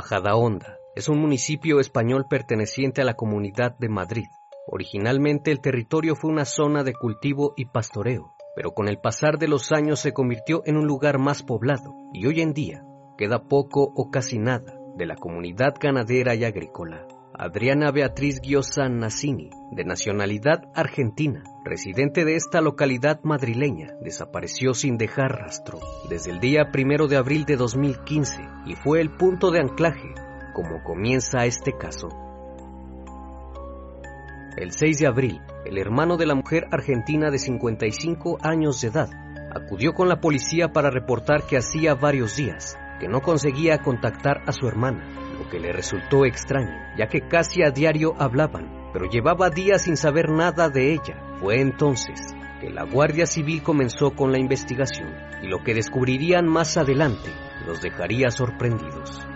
Majadahonda es un municipio español perteneciente a la Comunidad de Madrid. Originalmente el territorio fue una zona de cultivo y pastoreo, pero con el pasar de los años se convirtió en un lugar más poblado y hoy en día queda poco o casi nada de la comunidad ganadera y agrícola. Adriana Beatriz Giosa Nassini, de nacionalidad argentina, residente de esta localidad madrileña, desapareció sin dejar rastro desde el día primero de abril de 2015 y fue el punto de anclaje como comienza este caso. El 6 de abril, el hermano de la mujer argentina de 55 años de edad acudió con la policía para reportar que hacía varios días que no conseguía contactar a su hermana que le resultó extraño, ya que casi a diario hablaban, pero llevaba días sin saber nada de ella. Fue entonces que la Guardia Civil comenzó con la investigación y lo que descubrirían más adelante los dejaría sorprendidos.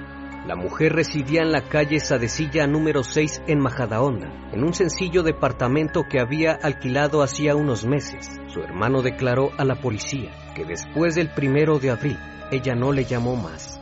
La mujer residía en la calle Sadecilla número 6 en Majadahonda, en un sencillo departamento que había alquilado hacía unos meses. Su hermano declaró a la policía que después del primero de abril ella no le llamó más.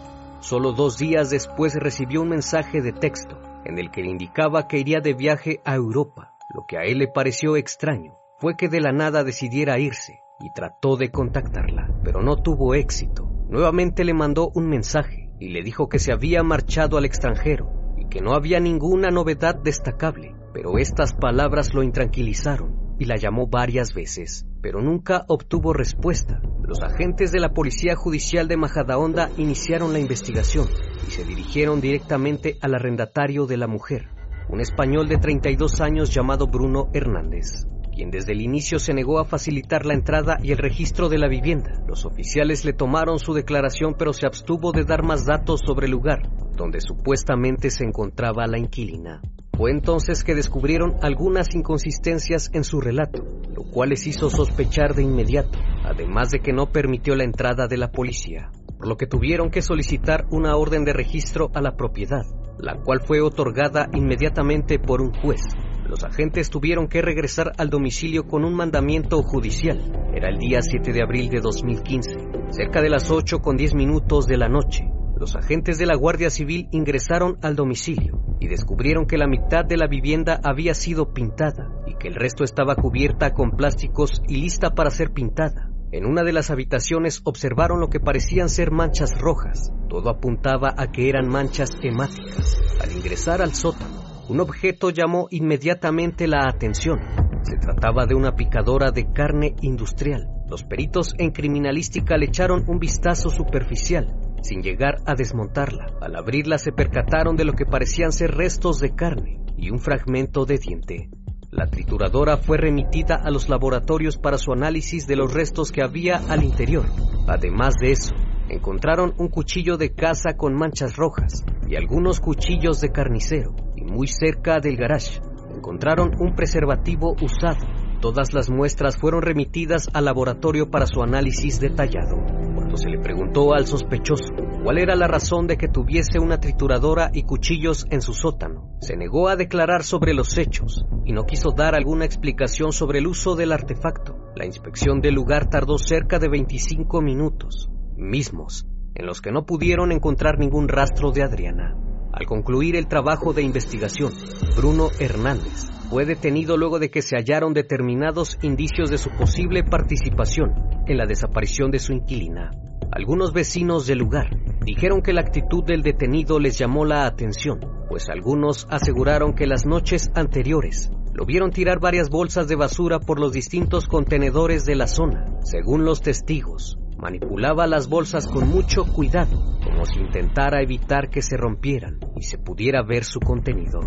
Solo dos días después recibió un mensaje de texto en el que le indicaba que iría de viaje a Europa. Lo que a él le pareció extraño fue que de la nada decidiera irse y trató de contactarla, pero no tuvo éxito. Nuevamente le mandó un mensaje y le dijo que se había marchado al extranjero y que no había ninguna novedad destacable, pero estas palabras lo intranquilizaron y la llamó varias veces, pero nunca obtuvo respuesta los agentes de la Policía Judicial de Majadahonda iniciaron la investigación y se dirigieron directamente al arrendatario de la mujer, un español de 32 años llamado Bruno Hernández, quien desde el inicio se negó a facilitar la entrada y el registro de la vivienda. Los oficiales le tomaron su declaración pero se abstuvo de dar más datos sobre el lugar donde supuestamente se encontraba la inquilina. Fue entonces que descubrieron algunas inconsistencias en su relato, lo cual les hizo sospechar de inmediato, además de que no permitió la entrada de la policía, por lo que tuvieron que solicitar una orden de registro a la propiedad, la cual fue otorgada inmediatamente por un juez. Los agentes tuvieron que regresar al domicilio con un mandamiento judicial. Era el día 7 de abril de 2015, cerca de las 8 con 10 minutos de la noche. Los agentes de la Guardia Civil ingresaron al domicilio y descubrieron que la mitad de la vivienda había sido pintada y que el resto estaba cubierta con plásticos y lista para ser pintada. En una de las habitaciones observaron lo que parecían ser manchas rojas. Todo apuntaba a que eran manchas hemáticas. Al ingresar al sótano, un objeto llamó inmediatamente la atención. Se trataba de una picadora de carne industrial. Los peritos en criminalística le echaron un vistazo superficial sin llegar a desmontarla. Al abrirla se percataron de lo que parecían ser restos de carne y un fragmento de diente. La trituradora fue remitida a los laboratorios para su análisis de los restos que había al interior. Además de eso, encontraron un cuchillo de caza con manchas rojas y algunos cuchillos de carnicero. Y muy cerca del garage encontraron un preservativo usado. Todas las muestras fueron remitidas al laboratorio para su análisis detallado se le preguntó al sospechoso cuál era la razón de que tuviese una trituradora y cuchillos en su sótano, se negó a declarar sobre los hechos y no quiso dar alguna explicación sobre el uso del artefacto. La inspección del lugar tardó cerca de 25 minutos, mismos en los que no pudieron encontrar ningún rastro de Adriana. Al concluir el trabajo de investigación, Bruno Hernández fue detenido luego de que se hallaron determinados indicios de su posible participación en la desaparición de su inquilina. Algunos vecinos del lugar dijeron que la actitud del detenido les llamó la atención, pues algunos aseguraron que las noches anteriores lo vieron tirar varias bolsas de basura por los distintos contenedores de la zona. Según los testigos, manipulaba las bolsas con mucho cuidado, como si intentara evitar que se rompieran y se pudiera ver su contenido.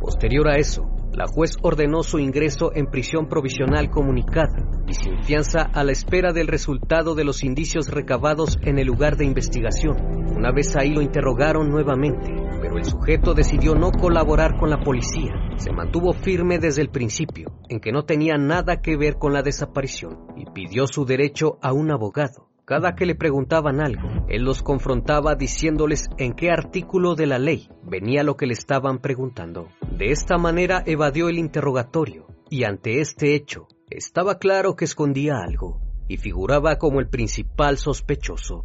Posterior a eso, la juez ordenó su ingreso en prisión provisional comunicada y sin fianza a la espera del resultado de los indicios recabados en el lugar de investigación. Una vez ahí lo interrogaron nuevamente, pero el sujeto decidió no colaborar con la policía. Se mantuvo firme desde el principio en que no tenía nada que ver con la desaparición y pidió su derecho a un abogado. Cada que le preguntaban algo, él los confrontaba diciéndoles en qué artículo de la ley venía lo que le estaban preguntando. De esta manera evadió el interrogatorio y ante este hecho estaba claro que escondía algo y figuraba como el principal sospechoso.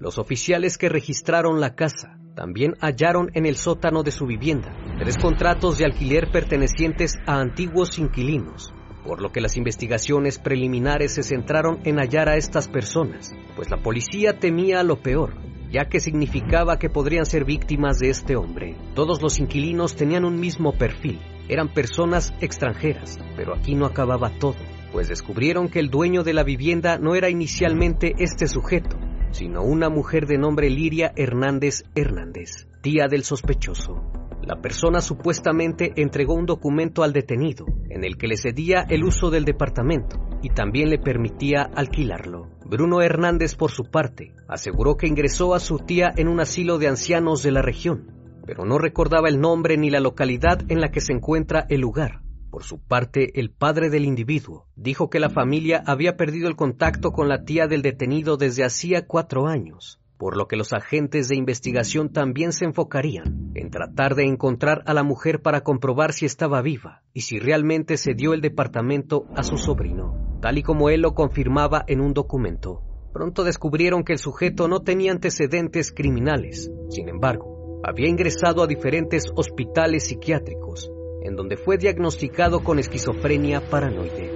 Los oficiales que registraron la casa también hallaron en el sótano de su vivienda tres contratos de alquiler pertenecientes a antiguos inquilinos por lo que las investigaciones preliminares se centraron en hallar a estas personas, pues la policía temía lo peor, ya que significaba que podrían ser víctimas de este hombre. Todos los inquilinos tenían un mismo perfil, eran personas extranjeras, pero aquí no acababa todo, pues descubrieron que el dueño de la vivienda no era inicialmente este sujeto, sino una mujer de nombre Liria Hernández Hernández, tía del sospechoso. La persona supuestamente entregó un documento al detenido en el que le cedía el uso del departamento y también le permitía alquilarlo. Bruno Hernández, por su parte, aseguró que ingresó a su tía en un asilo de ancianos de la región, pero no recordaba el nombre ni la localidad en la que se encuentra el lugar. Por su parte, el padre del individuo dijo que la familia había perdido el contacto con la tía del detenido desde hacía cuatro años por lo que los agentes de investigación también se enfocarían en tratar de encontrar a la mujer para comprobar si estaba viva y si realmente se dio el departamento a su sobrino, tal y como él lo confirmaba en un documento. Pronto descubrieron que el sujeto no tenía antecedentes criminales, sin embargo, había ingresado a diferentes hospitales psiquiátricos, en donde fue diagnosticado con esquizofrenia paranoide.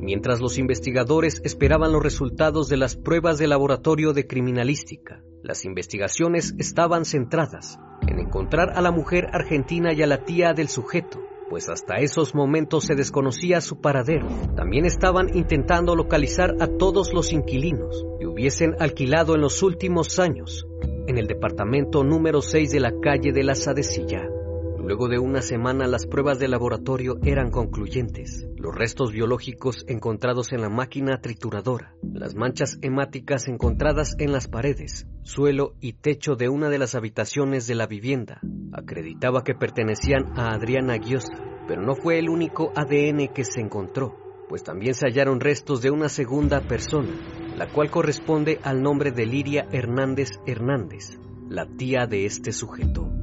Mientras los investigadores esperaban los resultados de las pruebas de laboratorio de criminalística, las investigaciones estaban centradas en encontrar a la mujer argentina y a la tía del sujeto, pues hasta esos momentos se desconocía su paradero. También estaban intentando localizar a todos los inquilinos que hubiesen alquilado en los últimos años en el departamento número 6 de la calle de la Sadecilla. Luego de una semana las pruebas de laboratorio eran concluyentes. Los restos biológicos encontrados en la máquina trituradora, las manchas hemáticas encontradas en las paredes, suelo y techo de una de las habitaciones de la vivienda, acreditaba que pertenecían a Adriana Giosa, pero no fue el único ADN que se encontró, pues también se hallaron restos de una segunda persona, la cual corresponde al nombre de Liria Hernández Hernández, la tía de este sujeto.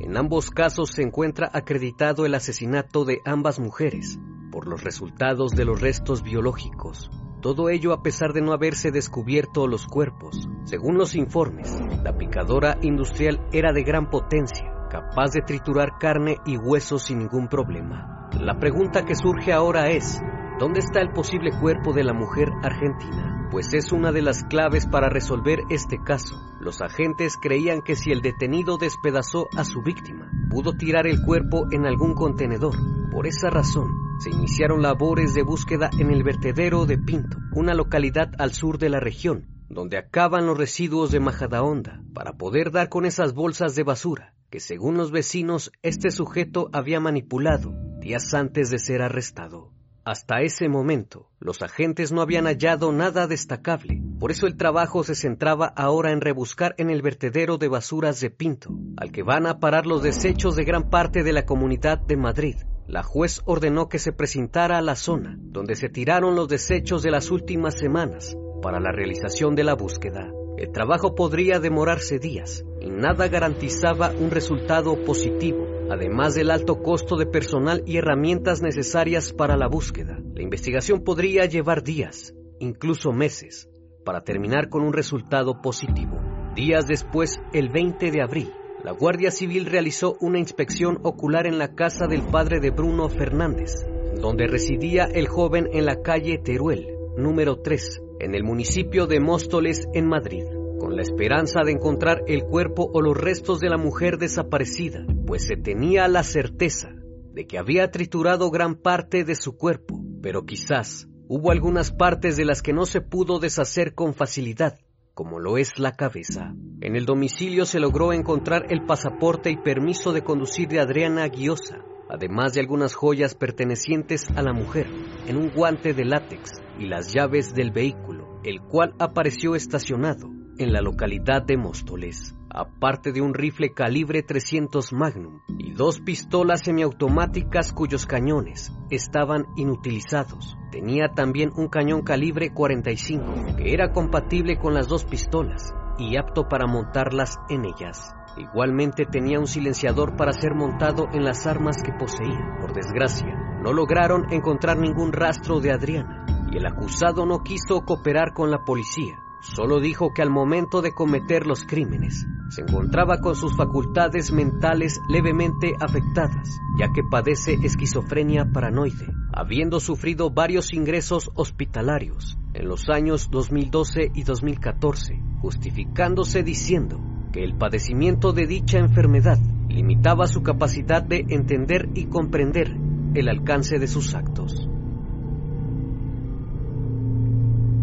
En ambos casos se encuentra acreditado el asesinato de ambas mujeres por los resultados de los restos biológicos. Todo ello a pesar de no haberse descubierto los cuerpos. Según los informes, la picadora industrial era de gran potencia, capaz de triturar carne y huesos sin ningún problema. La pregunta que surge ahora es, ¿dónde está el posible cuerpo de la mujer argentina? pues es una de las claves para resolver este caso. Los agentes creían que si el detenido despedazó a su víctima, pudo tirar el cuerpo en algún contenedor. Por esa razón, se iniciaron labores de búsqueda en el vertedero de Pinto, una localidad al sur de la región, donde acaban los residuos de Majadahonda, para poder dar con esas bolsas de basura que según los vecinos este sujeto había manipulado días antes de ser arrestado. Hasta ese momento, los agentes no habían hallado nada destacable, por eso el trabajo se centraba ahora en rebuscar en el vertedero de basuras de Pinto, al que van a parar los desechos de gran parte de la comunidad de Madrid. La juez ordenó que se presentara a la zona donde se tiraron los desechos de las últimas semanas para la realización de la búsqueda. El trabajo podría demorarse días y nada garantizaba un resultado positivo además del alto costo de personal y herramientas necesarias para la búsqueda. La investigación podría llevar días, incluso meses, para terminar con un resultado positivo. Días después, el 20 de abril, la Guardia Civil realizó una inspección ocular en la casa del padre de Bruno Fernández, donde residía el joven en la calle Teruel, número 3, en el municipio de Móstoles, en Madrid, con la esperanza de encontrar el cuerpo o los restos de la mujer desaparecida, pues se tenía la certeza de que había triturado gran parte de su cuerpo, pero quizás hubo algunas partes de las que no se pudo deshacer con facilidad, como lo es la cabeza. En el domicilio se logró encontrar el pasaporte y permiso de conducir de Adriana Guiosa, además de algunas joyas pertenecientes a la mujer, en un guante de látex y las llaves del vehículo, el cual apareció estacionado en la localidad de Móstoles, aparte de un rifle calibre 300 Magnum y dos pistolas semiautomáticas cuyos cañones estaban inutilizados. Tenía también un cañón calibre 45 que era compatible con las dos pistolas y apto para montarlas en ellas. Igualmente tenía un silenciador para ser montado en las armas que poseía. Por desgracia, no lograron encontrar ningún rastro de Adriana y el acusado no quiso cooperar con la policía. Solo dijo que al momento de cometer los crímenes se encontraba con sus facultades mentales levemente afectadas, ya que padece esquizofrenia paranoide, habiendo sufrido varios ingresos hospitalarios en los años 2012 y 2014, justificándose diciendo que el padecimiento de dicha enfermedad limitaba su capacidad de entender y comprender el alcance de sus actos.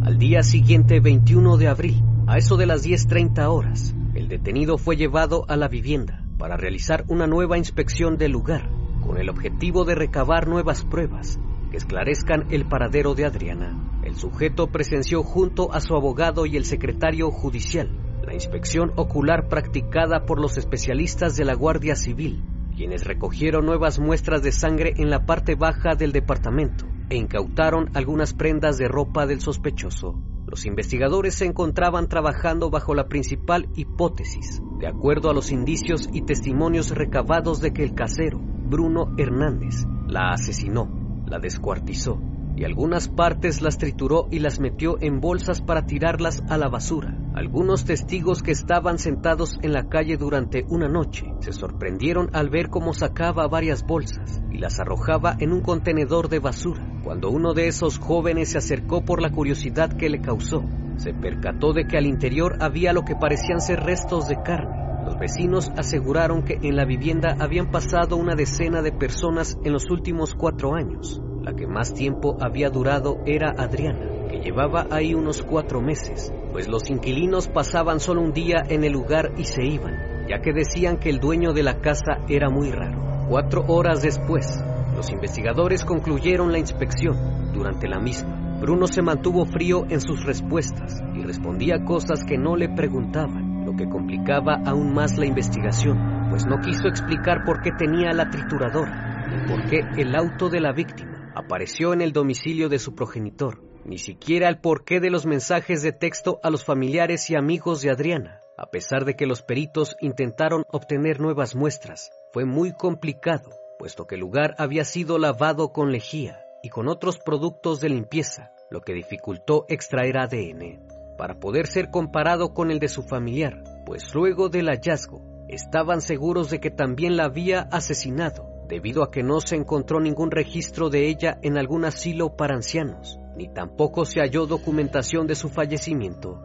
Al día siguiente, 21 de abril, a eso de las 10.30 horas, el detenido fue llevado a la vivienda para realizar una nueva inspección del lugar, con el objetivo de recabar nuevas pruebas que esclarezcan el paradero de Adriana. El sujeto presenció junto a su abogado y el secretario judicial la inspección ocular practicada por los especialistas de la Guardia Civil, quienes recogieron nuevas muestras de sangre en la parte baja del departamento e incautaron algunas prendas de ropa del sospechoso. Los investigadores se encontraban trabajando bajo la principal hipótesis, de acuerdo a los indicios y testimonios recabados de que el casero, Bruno Hernández, la asesinó, la descuartizó y algunas partes las trituró y las metió en bolsas para tirarlas a la basura. Algunos testigos que estaban sentados en la calle durante una noche se sorprendieron al ver cómo sacaba varias bolsas y las arrojaba en un contenedor de basura. Cuando uno de esos jóvenes se acercó por la curiosidad que le causó, se percató de que al interior había lo que parecían ser restos de carne. Los vecinos aseguraron que en la vivienda habían pasado una decena de personas en los últimos cuatro años. La que más tiempo había durado era Adriana, que llevaba ahí unos cuatro meses, pues los inquilinos pasaban solo un día en el lugar y se iban, ya que decían que el dueño de la casa era muy raro. Cuatro horas después, los investigadores concluyeron la inspección. Durante la misma, Bruno se mantuvo frío en sus respuestas y respondía cosas que no le preguntaban, lo que complicaba aún más la investigación, pues no quiso explicar por qué tenía la trituradora, ni por qué el auto de la víctima apareció en el domicilio de su progenitor, ni siquiera el porqué de los mensajes de texto a los familiares y amigos de Adriana. A pesar de que los peritos intentaron obtener nuevas muestras, fue muy complicado, puesto que el lugar había sido lavado con lejía y con otros productos de limpieza, lo que dificultó extraer ADN, para poder ser comparado con el de su familiar, pues luego del hallazgo estaban seguros de que también la había asesinado debido a que no se encontró ningún registro de ella en algún asilo para ancianos, ni tampoco se halló documentación de su fallecimiento.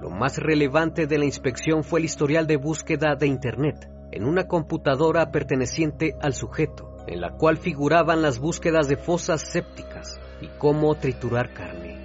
Lo más relevante de la inspección fue el historial de búsqueda de Internet en una computadora perteneciente al sujeto, en la cual figuraban las búsquedas de fosas sépticas y cómo triturar carne.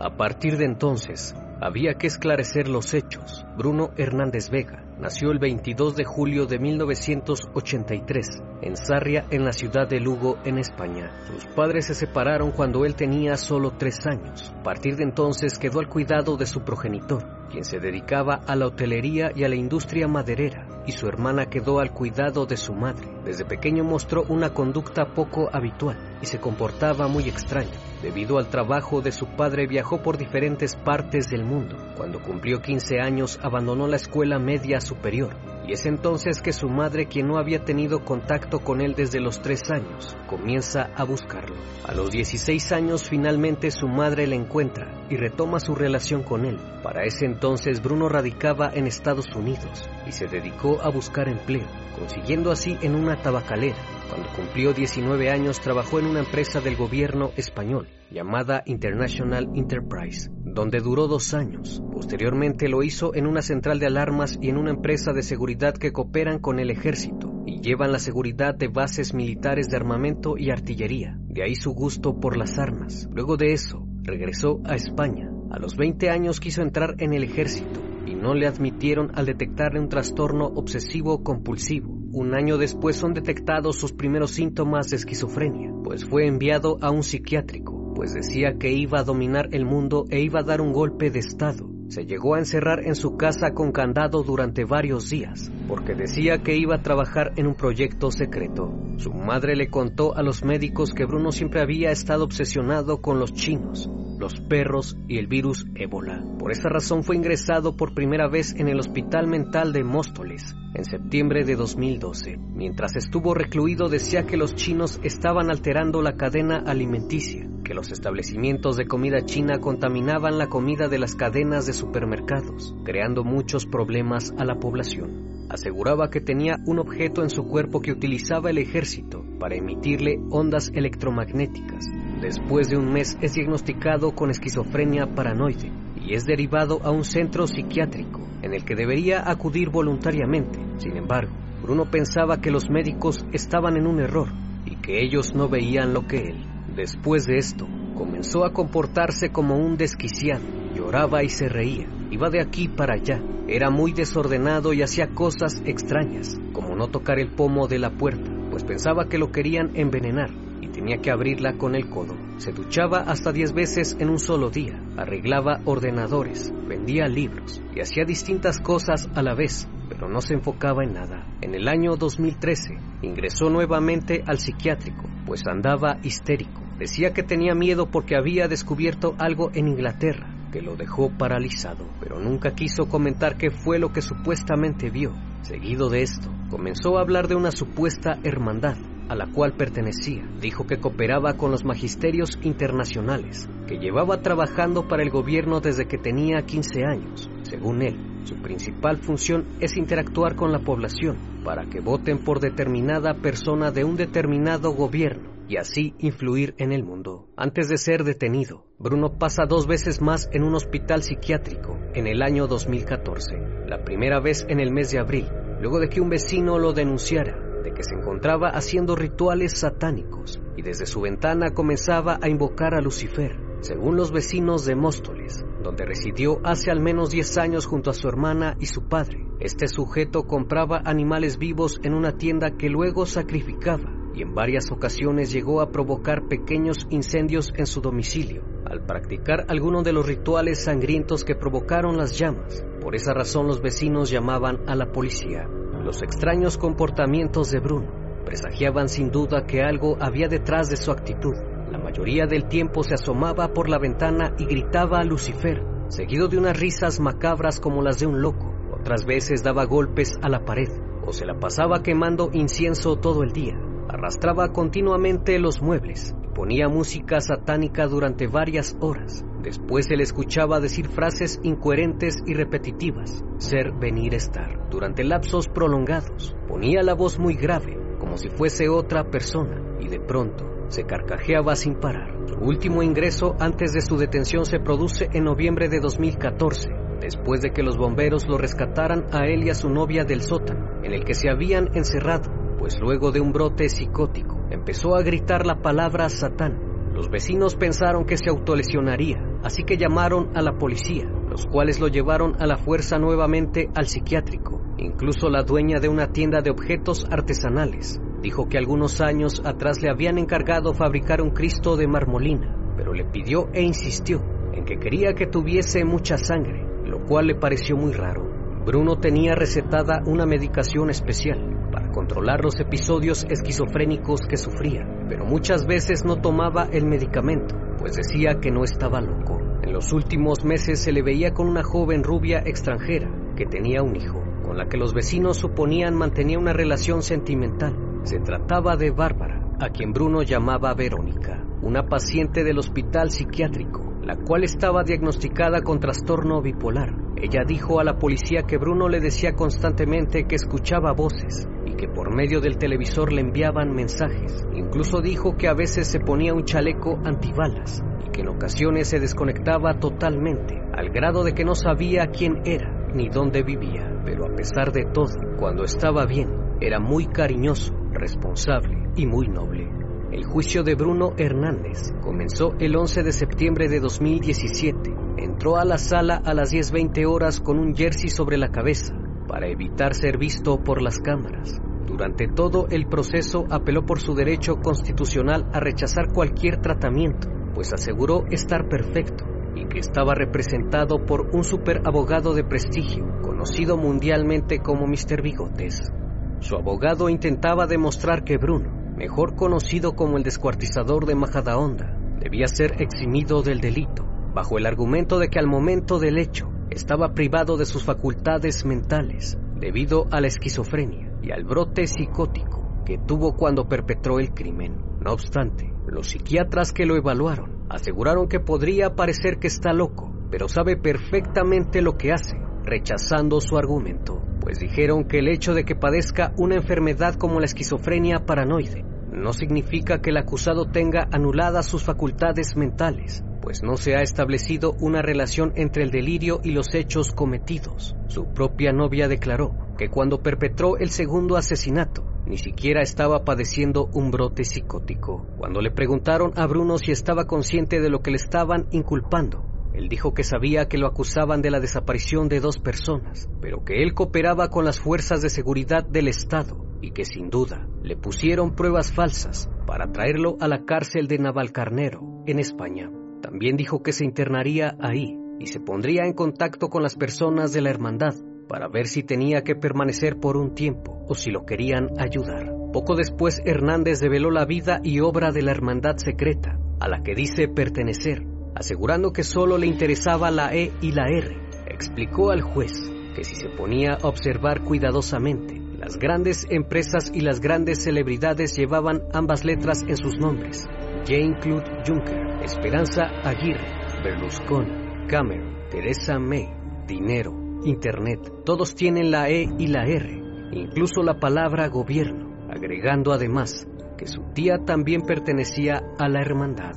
A partir de entonces, había que esclarecer los hechos. Bruno Hernández Vega nació el 22 de julio de 1983 en Sarria, en la ciudad de Lugo, en España. Sus padres se separaron cuando él tenía solo tres años. A partir de entonces quedó al cuidado de su progenitor, quien se dedicaba a la hotelería y a la industria maderera, y su hermana quedó al cuidado de su madre. Desde pequeño mostró una conducta poco habitual y se comportaba muy extraño. Debido al trabajo de su padre viajó por diferentes partes del mundo. Cuando cumplió 15 años abandonó la escuela media superior y es entonces que su madre, quien no había tenido contacto con él desde los 3 años, comienza a buscarlo. A los 16 años finalmente su madre le encuentra y retoma su relación con él. Para ese entonces Bruno radicaba en Estados Unidos y se dedicó a buscar empleo, consiguiendo así en una tabacalera Cuando cumplió 19 años trabajó en una empresa del gobierno español llamada International Enterprise, donde duró dos años. Posteriormente lo hizo en una central de alarmas y en una empresa de seguridad que cooperan con el ejército y llevan la seguridad de bases militares de armamento y artillería. De ahí su gusto por las armas. Luego de eso, regresó a España. A los 20 años quiso entrar en el ejército y no le admitieron al detectarle un trastorno obsesivo compulsivo. Un año después son detectados sus primeros síntomas de esquizofrenia, pues fue enviado a un psiquiátrico, pues decía que iba a dominar el mundo e iba a dar un golpe de estado. Se llegó a encerrar en su casa con candado durante varios días, porque decía que iba a trabajar en un proyecto secreto. Su madre le contó a los médicos que Bruno siempre había estado obsesionado con los chinos, los perros y el virus ébola. Por esa razón fue ingresado por primera vez en el Hospital Mental de Móstoles en septiembre de 2012. Mientras estuvo recluido decía que los chinos estaban alterando la cadena alimenticia, que los establecimientos de comida china contaminaban la comida de las cadenas de supermercados, creando muchos problemas a la población aseguraba que tenía un objeto en su cuerpo que utilizaba el ejército para emitirle ondas electromagnéticas Después de un mes es diagnosticado con esquizofrenia paranoide y es derivado a un centro psiquiátrico en el que debería acudir voluntariamente. Sin embargo, Bruno pensaba que los médicos estaban en un error y que ellos no veían lo que él. Después de esto, comenzó a comportarse como un desquiciado, lloraba y se reía, iba de aquí para allá, era muy desordenado y hacía cosas extrañas, como no tocar el pomo de la puerta, pues pensaba que lo querían envenenar tenía que abrirla con el codo. Se duchaba hasta 10 veces en un solo día, arreglaba ordenadores, vendía libros y hacía distintas cosas a la vez, pero no se enfocaba en nada. En el año 2013 ingresó nuevamente al psiquiátrico, pues andaba histérico. Decía que tenía miedo porque había descubierto algo en Inglaterra que lo dejó paralizado, pero nunca quiso comentar qué fue lo que supuestamente vio. Seguido de esto, comenzó a hablar de una supuesta hermandad a la cual pertenecía. Dijo que cooperaba con los magisterios internacionales, que llevaba trabajando para el gobierno desde que tenía 15 años. Según él, su principal función es interactuar con la población para que voten por determinada persona de un determinado gobierno y así influir en el mundo. Antes de ser detenido, Bruno pasa dos veces más en un hospital psiquiátrico en el año 2014, la primera vez en el mes de abril, luego de que un vecino lo denunciara de que se encontraba haciendo rituales satánicos y desde su ventana comenzaba a invocar a Lucifer, según los vecinos de Móstoles, donde residió hace al menos 10 años junto a su hermana y su padre. Este sujeto compraba animales vivos en una tienda que luego sacrificaba y en varias ocasiones llegó a provocar pequeños incendios en su domicilio, al practicar algunos de los rituales sangrientos que provocaron las llamas. Por esa razón los vecinos llamaban a la policía. Los extraños comportamientos de Bruno presagiaban sin duda que algo había detrás de su actitud. La mayoría del tiempo se asomaba por la ventana y gritaba a Lucifer, seguido de unas risas macabras como las de un loco. Otras veces daba golpes a la pared o se la pasaba quemando incienso todo el día. Arrastraba continuamente los muebles y ponía música satánica durante varias horas. Después se le escuchaba decir frases incoherentes y repetitivas, ser, venir, estar. Durante lapsos prolongados, ponía la voz muy grave, como si fuese otra persona, y de pronto se carcajeaba sin parar. Su último ingreso antes de su detención se produce en noviembre de 2014, después de que los bomberos lo rescataran a él y a su novia del sótano, en el que se habían encerrado, pues luego de un brote psicótico empezó a gritar la palabra Satán los vecinos pensaron que se autolesionaría, así que llamaron a la policía, los cuales lo llevaron a la fuerza nuevamente al psiquiátrico. Incluso la dueña de una tienda de objetos artesanales dijo que algunos años atrás le habían encargado fabricar un Cristo de marmolina, pero le pidió e insistió en que quería que tuviese mucha sangre, lo cual le pareció muy raro. Bruno tenía recetada una medicación especial, para controlar los episodios esquizofrénicos que sufría, pero muchas veces no tomaba el medicamento, pues decía que no estaba loco. En los últimos meses se le veía con una joven rubia extranjera que tenía un hijo, con la que los vecinos suponían mantenía una relación sentimental. Se trataba de Bárbara, a quien Bruno llamaba Verónica, una paciente del hospital psiquiátrico, la cual estaba diagnosticada con trastorno bipolar. Ella dijo a la policía que Bruno le decía constantemente que escuchaba voces que por medio del televisor le enviaban mensajes. Incluso dijo que a veces se ponía un chaleco antibalas y que en ocasiones se desconectaba totalmente, al grado de que no sabía quién era ni dónde vivía. Pero a pesar de todo, cuando estaba bien, era muy cariñoso, responsable y muy noble. El juicio de Bruno Hernández comenzó el 11 de septiembre de 2017. Entró a la sala a las 10.20 horas con un jersey sobre la cabeza para evitar ser visto por las cámaras. Durante todo el proceso apeló por su derecho constitucional a rechazar cualquier tratamiento, pues aseguró estar perfecto y que estaba representado por un superabogado de prestigio, conocido mundialmente como Mr. Bigotes. Su abogado intentaba demostrar que Bruno mejor conocido como el descuartizador de Majadahonda, debía ser eximido del delito, bajo el argumento de que al momento del hecho estaba privado de sus facultades mentales debido a la esquizofrenia y al brote psicótico que tuvo cuando perpetró el crimen. No obstante, los psiquiatras que lo evaluaron aseguraron que podría parecer que está loco, pero sabe perfectamente lo que hace, rechazando su argumento, pues dijeron que el hecho de que padezca una enfermedad como la esquizofrenia paranoide no significa que el acusado tenga anuladas sus facultades mentales, pues no se ha establecido una relación entre el delirio y los hechos cometidos. Su propia novia declaró que cuando perpetró el segundo asesinato, ni siquiera estaba padeciendo un brote psicótico. Cuando le preguntaron a Bruno si estaba consciente de lo que le estaban inculpando, él dijo que sabía que lo acusaban de la desaparición de dos personas, pero que él cooperaba con las fuerzas de seguridad del Estado y que sin duda le pusieron pruebas falsas para traerlo a la cárcel de Navalcarnero, en España. También dijo que se internaría ahí y se pondría en contacto con las personas de la hermandad para ver si tenía que permanecer por un tiempo o si lo querían ayudar. Poco después Hernández develó la vida y obra de la hermandad secreta, a la que dice pertenecer, asegurando que solo le interesaba la E y la R. Explicó al juez que si se ponía a observar cuidadosamente, las grandes empresas y las grandes celebridades llevaban ambas letras en sus nombres. Jean-Claude Juncker, Esperanza Aguirre, Berlusconi, Cameron, Teresa May, dinero, Internet, todos tienen la E y la R, incluso la palabra gobierno, agregando además que su tía también pertenecía a la hermandad.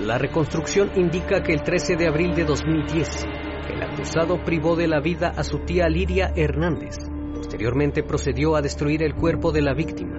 La reconstrucción indica que el 13 de abril de 2010, el acusado privó de la vida a su tía Lidia Hernández. Posteriormente procedió a destruir el cuerpo de la víctima,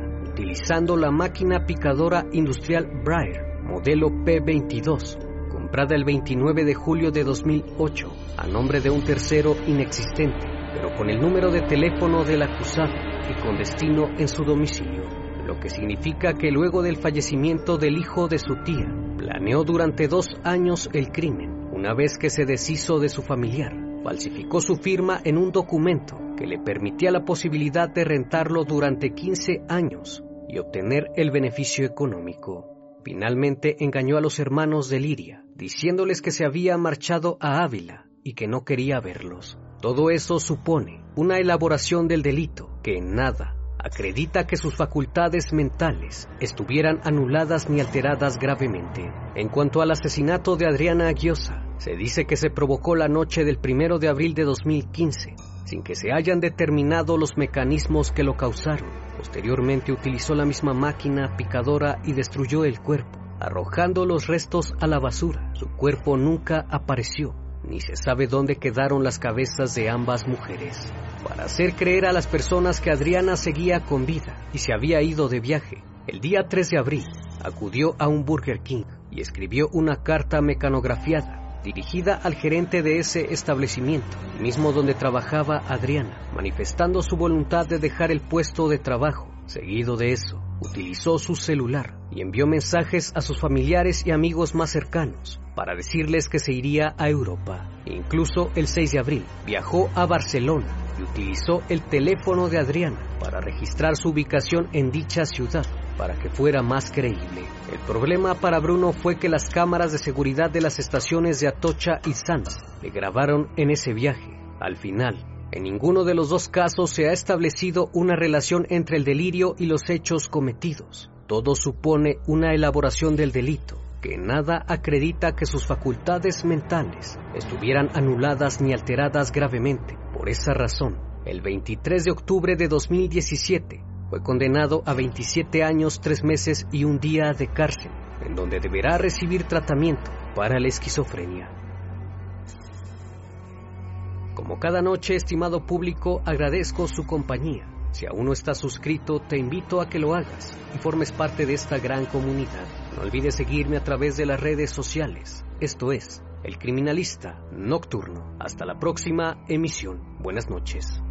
utilizando la máquina picadora industrial Breyer, modelo P22, comprada el 29 de julio de 2008 a nombre de un tercero inexistente, pero con el número de teléfono del acusado y con destino en su domicilio, lo que significa que luego del fallecimiento del hijo de su tía, planeó durante dos años el crimen una vez que se deshizo de su familiar, falsificó su firma en un documento que le permitía la posibilidad de rentarlo durante 15 años y obtener el beneficio económico. Finalmente engañó a los hermanos de Liria, diciéndoles que se había marchado a Ávila y que no quería verlos. Todo eso supone una elaboración del delito que en nada acredita que sus facultades mentales estuvieran anuladas ni alteradas gravemente. En cuanto al asesinato de Adriana Aguiosa, se dice que se provocó la noche del primero de abril de 2015, sin que se hayan determinado los mecanismos que lo causaron. Posteriormente utilizó la misma máquina picadora y destruyó el cuerpo, arrojando los restos a la basura. Su cuerpo nunca apareció, ni se sabe dónde quedaron las cabezas de ambas mujeres para hacer creer a las personas que Adriana seguía con vida y se había ido de viaje. El día 3 de abril acudió a un Burger King y escribió una carta mecanografiada dirigida al gerente de ese establecimiento, mismo donde trabajaba Adriana, manifestando su voluntad de dejar el puesto de trabajo. Seguido de eso, utilizó su celular y envió mensajes a sus familiares y amigos más cercanos para decirles que se iría a Europa. Incluso el 6 de abril viajó a Barcelona y utilizó el teléfono de Adriana para registrar su ubicación en dicha ciudad para que fuera más creíble. El problema para Bruno fue que las cámaras de seguridad de las estaciones de Atocha y Sanz le grabaron en ese viaje. Al final, en ninguno de los dos casos se ha establecido una relación entre el delirio y los hechos cometidos. Todo supone una elaboración del delito que nada acredita que sus facultades mentales estuvieran anuladas ni alteradas gravemente. Por esa razón, el 23 de octubre de 2017, fue condenado a 27 años, 3 meses y un día de cárcel, en donde deberá recibir tratamiento para la esquizofrenia. Como cada noche, estimado público, agradezco su compañía. Si aún no estás suscrito, te invito a que lo hagas y formes parte de esta gran comunidad. No olvides seguirme a través de las redes sociales. Esto es El Criminalista Nocturno. Hasta la próxima emisión. Buenas noches.